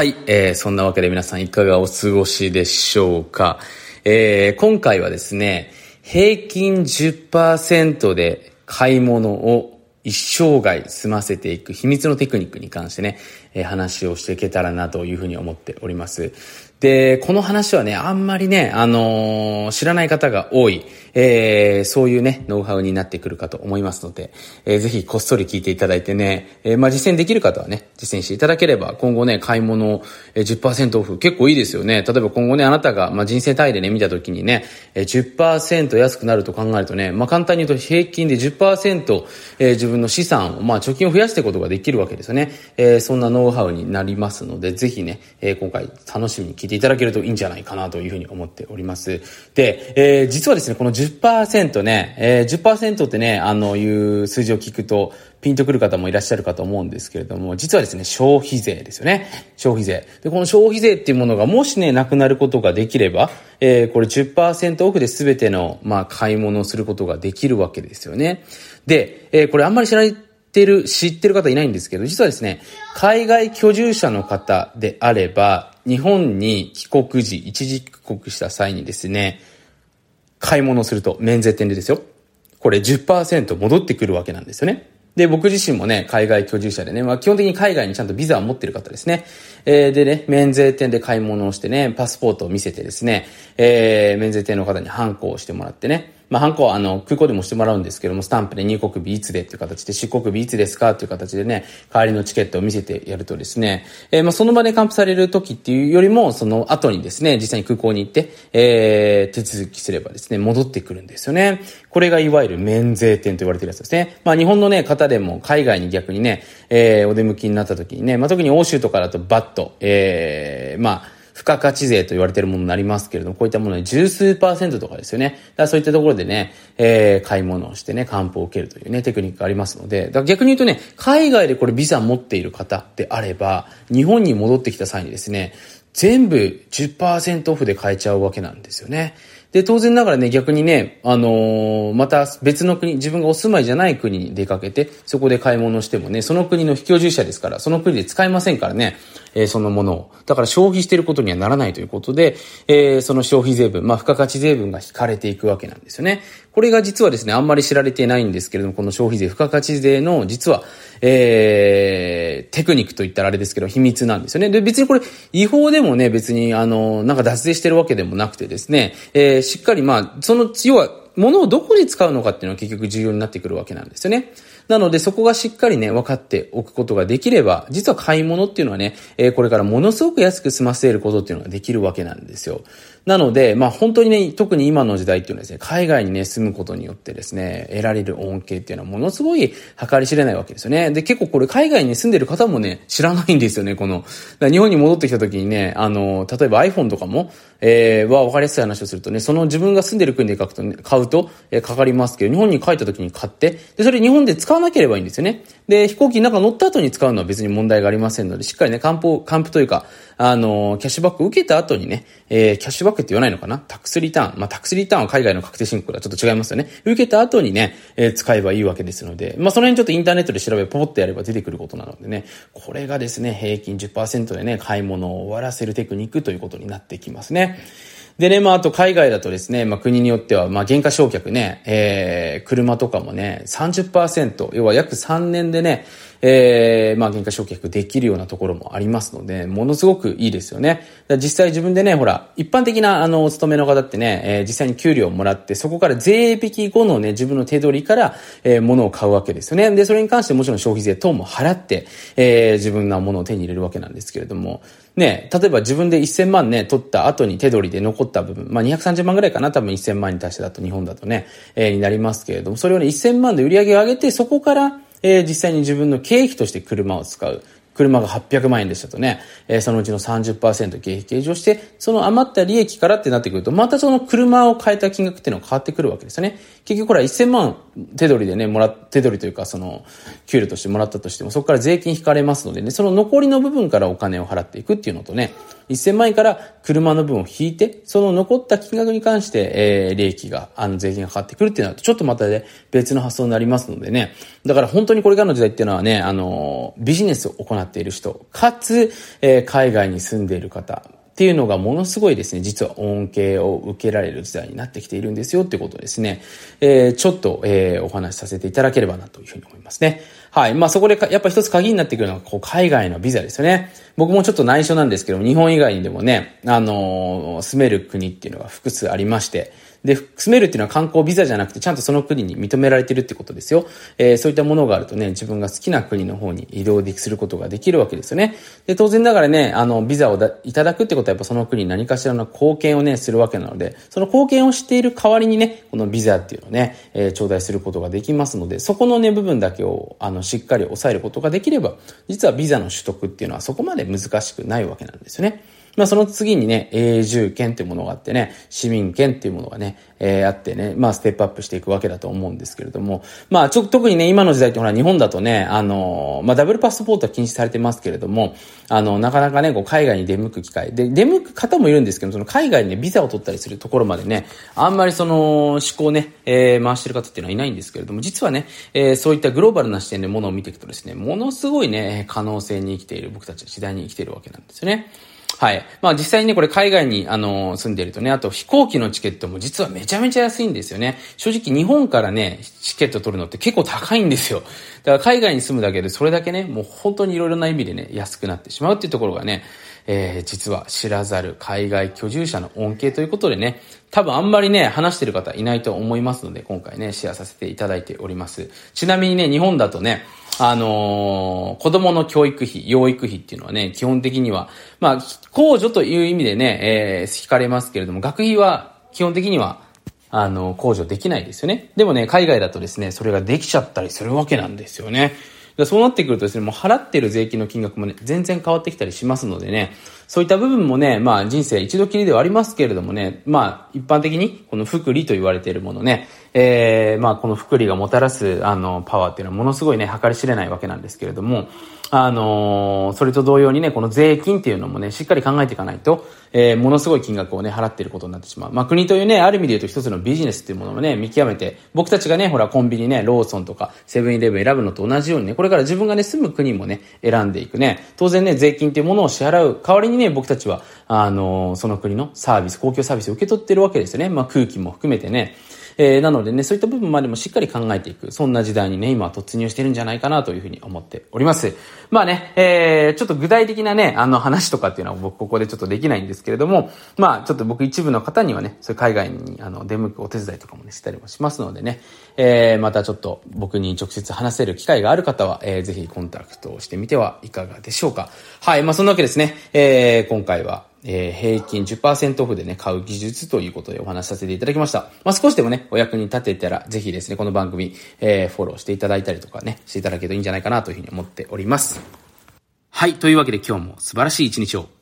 はい、えー、そんなわけで皆さんいかがお過ごしでしょうか。えー、今回はですね、平均10%で買い物を一生涯済ませていく秘密のテクニックに関してね、えー、話をしていけたらなというふうに思っております。で、この話はね、あんまりね、あのー、知らない方が多い、えー、そういうね、ノウハウになってくるかと思いますので、えー、ぜひこっそり聞いていただいてね、えー、まあ、実践できる方はね、実践していただければ、今後ね、買い物えー10%オフ、結構いいですよね。例えば今後ね、あなたが、まあ、人生単位でね、見た時にね、えー10%安くなると考えるとね、まあ、簡単に言うと平均で10%、えー、自分の資産を、まあ、貯金を増やしていくことができるわけですよね。えー、そんなノノウハウになりますので、ぜひね、えー、今回楽しみに聞いていただけるといいんじゃないかなというふうに思っております。で、えー、実はですね、この10%ね、えー、10%ってね、あの、いう数字を聞くと、ピンとくる方もいらっしゃるかと思うんですけれども、実はですね、消費税ですよね。消費税。で、この消費税っていうものがもしね、なくなることができれば、えー、これ10%オフで全ての、まあ、買い物をすることができるわけですよね。で、えー、これあんまり知らないてる、知ってる方いないんですけど、実はですね、海外居住者の方であれば、日本に帰国時、一時帰国した際にですね、買い物すると、免税店でですよ。これ10%戻ってくるわけなんですよね。で、僕自身もね、海外居住者でね、まあ基本的に海外にちゃんとビザを持ってる方ですね。えー、でね、免税店で買い物をしてね、パスポートを見せてですね、えー、免税店の方にハンコをしてもらってね、まあ、ハンコはあの、空港でもしてもらうんですけども、スタンプで入国日いつでっていう形で、出国日いつですかっていう形でね、代わりのチケットを見せてやるとですね、えー、まあ、その場で還付される時っていうよりも、その後にですね、実際に空港に行って、えー、手続きすればですね、戻ってくるんですよね。これがいわゆる免税店と言われてるやつですね。まあ、日本のね、方でも海外に逆にね、えー、お出向きになった時にね、まあ、特に欧州とかだとバッと、えー、まあ、付加価値税と言われているものになりますけれども、こういったものに十数パーセントとかですよね。だからそういったところでね、えー、買い物をしてね、還付を受けるというね、テクニックがありますので、だから逆に言うとね、海外でこれビザ持っている方であれば、日本に戻ってきた際にですね、全部10%オフで買えちゃうわけなんですよね。で、当然ながらね、逆にね、あのー、また別の国、自分がお住まいじゃない国に出かけて、そこで買い物してもね、その国の非居住者ですから、その国で使えませんからね、えー、そのものを。だから消費していることにはならないということで、えー、その消費税分、まあ、付加価値税分が引かれていくわけなんですよね。これが実はですね、あんまり知られてないんですけれども、この消費税、付加価値税の、実は、えー、テクニックと言ったらあれですけど、秘密なんですよね。で、別にこれ、違法でもね、別に、あの、なんか脱税してるわけでもなくてですね、えー、しっかり、まあ、その、要は、物をどこに使うのかっていうのは結局重要になってくるわけなんですよね。なのでそこがしっかりね、分かっておくことができれば、実は買い物っていうのはね、えー、これからものすごく安く済ませることっていうのができるわけなんですよ。なので、まあ本当にね、特に今の時代っていうのはですね、海外にね、住むことによってですね、得られる恩恵っていうのはものすごい計り知れないわけですよね。で、結構これ海外に住んでる方もね、知らないんですよね、この。日本に戻ってきた時にね、あの、例えば iPhone とかも、えー、は分かりやすい話をするとね、その自分が住んでる国で書くと、ね、買うと、えー、かかりますけど、日本に帰った時に買って、で、それ日本で使わなければいいんですよね。で、飛行機の中乗った後に使うのは別に問題がありませんので、しっかりね、還付、還付というか、あの、キャッシュバック受けた後にね、えー、キャッシュバックって言わないのかな？タックスリターン。まあ、タックスリターンは海外の確定申告とはちょっと違いますよね。受けた後にね、えー、使えばいいわけですので、まあ、その辺ちょっとインターネットで調べ、ポポってやれば出てくることなのでね、これがですね、平均10%でね、買い物を終わらせるテクニックということになってきますね。でね、まあ、あと海外だとですね、まあ、国によっては、まあ、減価償却ね、えー、車とかもね、30%、要は約3年でね、えー、まあ、原価償却できるようなところもありますので、ものすごくいいですよね。実際自分でね、ほら、一般的な、あの、お勤めの方ってね、えー、実際に給料をもらって、そこから税引き後のね、自分の手取りから、えー、物を買うわけですよね。で、それに関してもちろん消費税等も払って、えー、自分のものを手に入れるわけなんですけれども、ね、例えば自分で1000万ね、取った後に手取りで残った部分、まあ、230万ぐらいかな、多分1000万に対してだと日本だとね、えー、になりますけれども、それをね、1000万で売り上げを上げて、そこから、えー、実際に自分の経費として車を使う。車が800万円でしたとね、えー、そのうちの30%経費計上して、その余った利益からってなってくると、またその車を変えた金額っていうのが変わってくるわけですよね。結局これは1000万手取りでね、もら、手取りというかその、給料としてもらったとしても、そこから税金引かれますのでね、その残りの部分からお金を払っていくっていうのとね、1000万円から車の分を引いて、その残った金額に関して、えー、利益が、あの、税金がかかってくるっていうのは、ちょっとまたね、別の発想になりますのでね。だから本当にこれからの時代っていうのはね、あの、ビジネスを行ってっている人、かつ、えー、海外に住んでいる方、っていうのがものすごいですね、実は恩恵を受けられる時代になってきているんですよってことですね、えー、ちょっと、えー、お話しさせていただければなというふうに思いますね。はい。まあそこでやっぱ一つ鍵になってくるのが、こう、海外のビザですよね。僕もちょっと内緒なんですけども日本以外にでもね、あのー、住める国っていうのが複数ありまして、で、住めるっていうのは観光ビザじゃなくて、ちゃんとその国に認められてるってことですよ。えー、そういったものがあるとね、自分が好きな国の方に移動することができるわけですよね。で、当然ながらね、あの、ビザをいただくってことはやっぱその国に何かしらの貢献をね、するわけなので、その貢献をしている代わりにね、このビザっていうのをね、えー、頂戴することができますので、そこのね、部分だけを、あの、しっかり抑えることができれば、実はビザの取得っていうのはそこまで難しくないわけなんですよね。まあその次にね、永住権っていうものがあってね、市民権っていうものがね、えー、あってね、まあステップアップしていくわけだと思うんですけれども、まあちょ、特にね、今の時代ってほら日本だとね、あの、まあダブルパスポートは禁止されてますけれども、あの、なかなかね、こう海外に出向く機会、で、出向く方もいるんですけど、その海外にね、ビザを取ったりするところまでね、あんまりその、思考ね、えー、回してる方っていうのはいないんですけれども、実はね、えー、そういったグローバルな視点でものを見ていくとですね、ものすごいね、可能性に生きている僕たちは時代に生きているわけなんですよね。はい。まあ実際にね、これ海外に、あの、住んでるとね、あと飛行機のチケットも実はめちゃめちゃ安いんですよね。正直日本からね、チケット取るのって結構高いんですよ。だから海外に住むだけでそれだけね、もう本当にいろいろな意味でね、安くなってしまうっていうところがね、えー、実は知らざる海外居住者の恩恵ということでね、多分あんまりね、話してる方いないと思いますので、今回ね、シェアさせていただいております。ちなみにね、日本だとね、あのー、子供の教育費、養育費っていうのはね、基本的には、まあ、控除という意味でね、えー、引かれますけれども、学費は基本的には、あの、控除できないですよね。でもね、海外だとですね、それができちゃったりするわけなんですよね。そうなってくるとですね、もう払ってる税金の金額もね、全然変わってきたりしますのでね、そういった部分もね、まあ人生一度きりではありますけれどもね、まあ一般的にこの福利と言われているものね、えー、まあこの福利がもたらすあのパワーっていうのはものすごいね、計り知れないわけなんですけれども、あのー、それと同様にね、この税金っていうのもね、しっかり考えていかないと、えー、ものすごい金額をね、払っていることになってしまう。まあ、国というね、ある意味で言うと一つのビジネスっていうものをね、見極めて、僕たちがね、ほら、コンビニね、ローソンとか、セブンイレブン選ぶのと同じようにね、これから自分がね、住む国もね、選んでいくね、当然ね、税金っていうものを支払う代わりにね、僕たちは、あのー、その国のサービス、公共サービスを受け取ってるわけですよね。まあ、空気も含めてね、えー、なのでね、そういった部分までもしっかり考えていく、そんな時代にね、今突入してるんじゃないかなというふうに思っております。まあね、えー、ちょっと具体的なね、あの話とかっていうのは僕ここでちょっとできないんですけれども、まあちょっと僕一部の方にはね、そういう海外にあの出向くお手伝いとかもね、したりもしますのでね、えー、またちょっと僕に直接話せる機会がある方は、えー、ぜひコンタクトをしてみてはいかがでしょうか。はい、まあそんなわけですね、えー、今回はえー、平均10%オフでね、買う技術ということでお話しさせていただきました。まあ、少しでもね、お役に立てたら、ぜひですね、この番組、えー、フォローしていただいたりとかね、していただけるといいんじゃないかなというふうに思っております。はい、というわけで今日も素晴らしい一日を。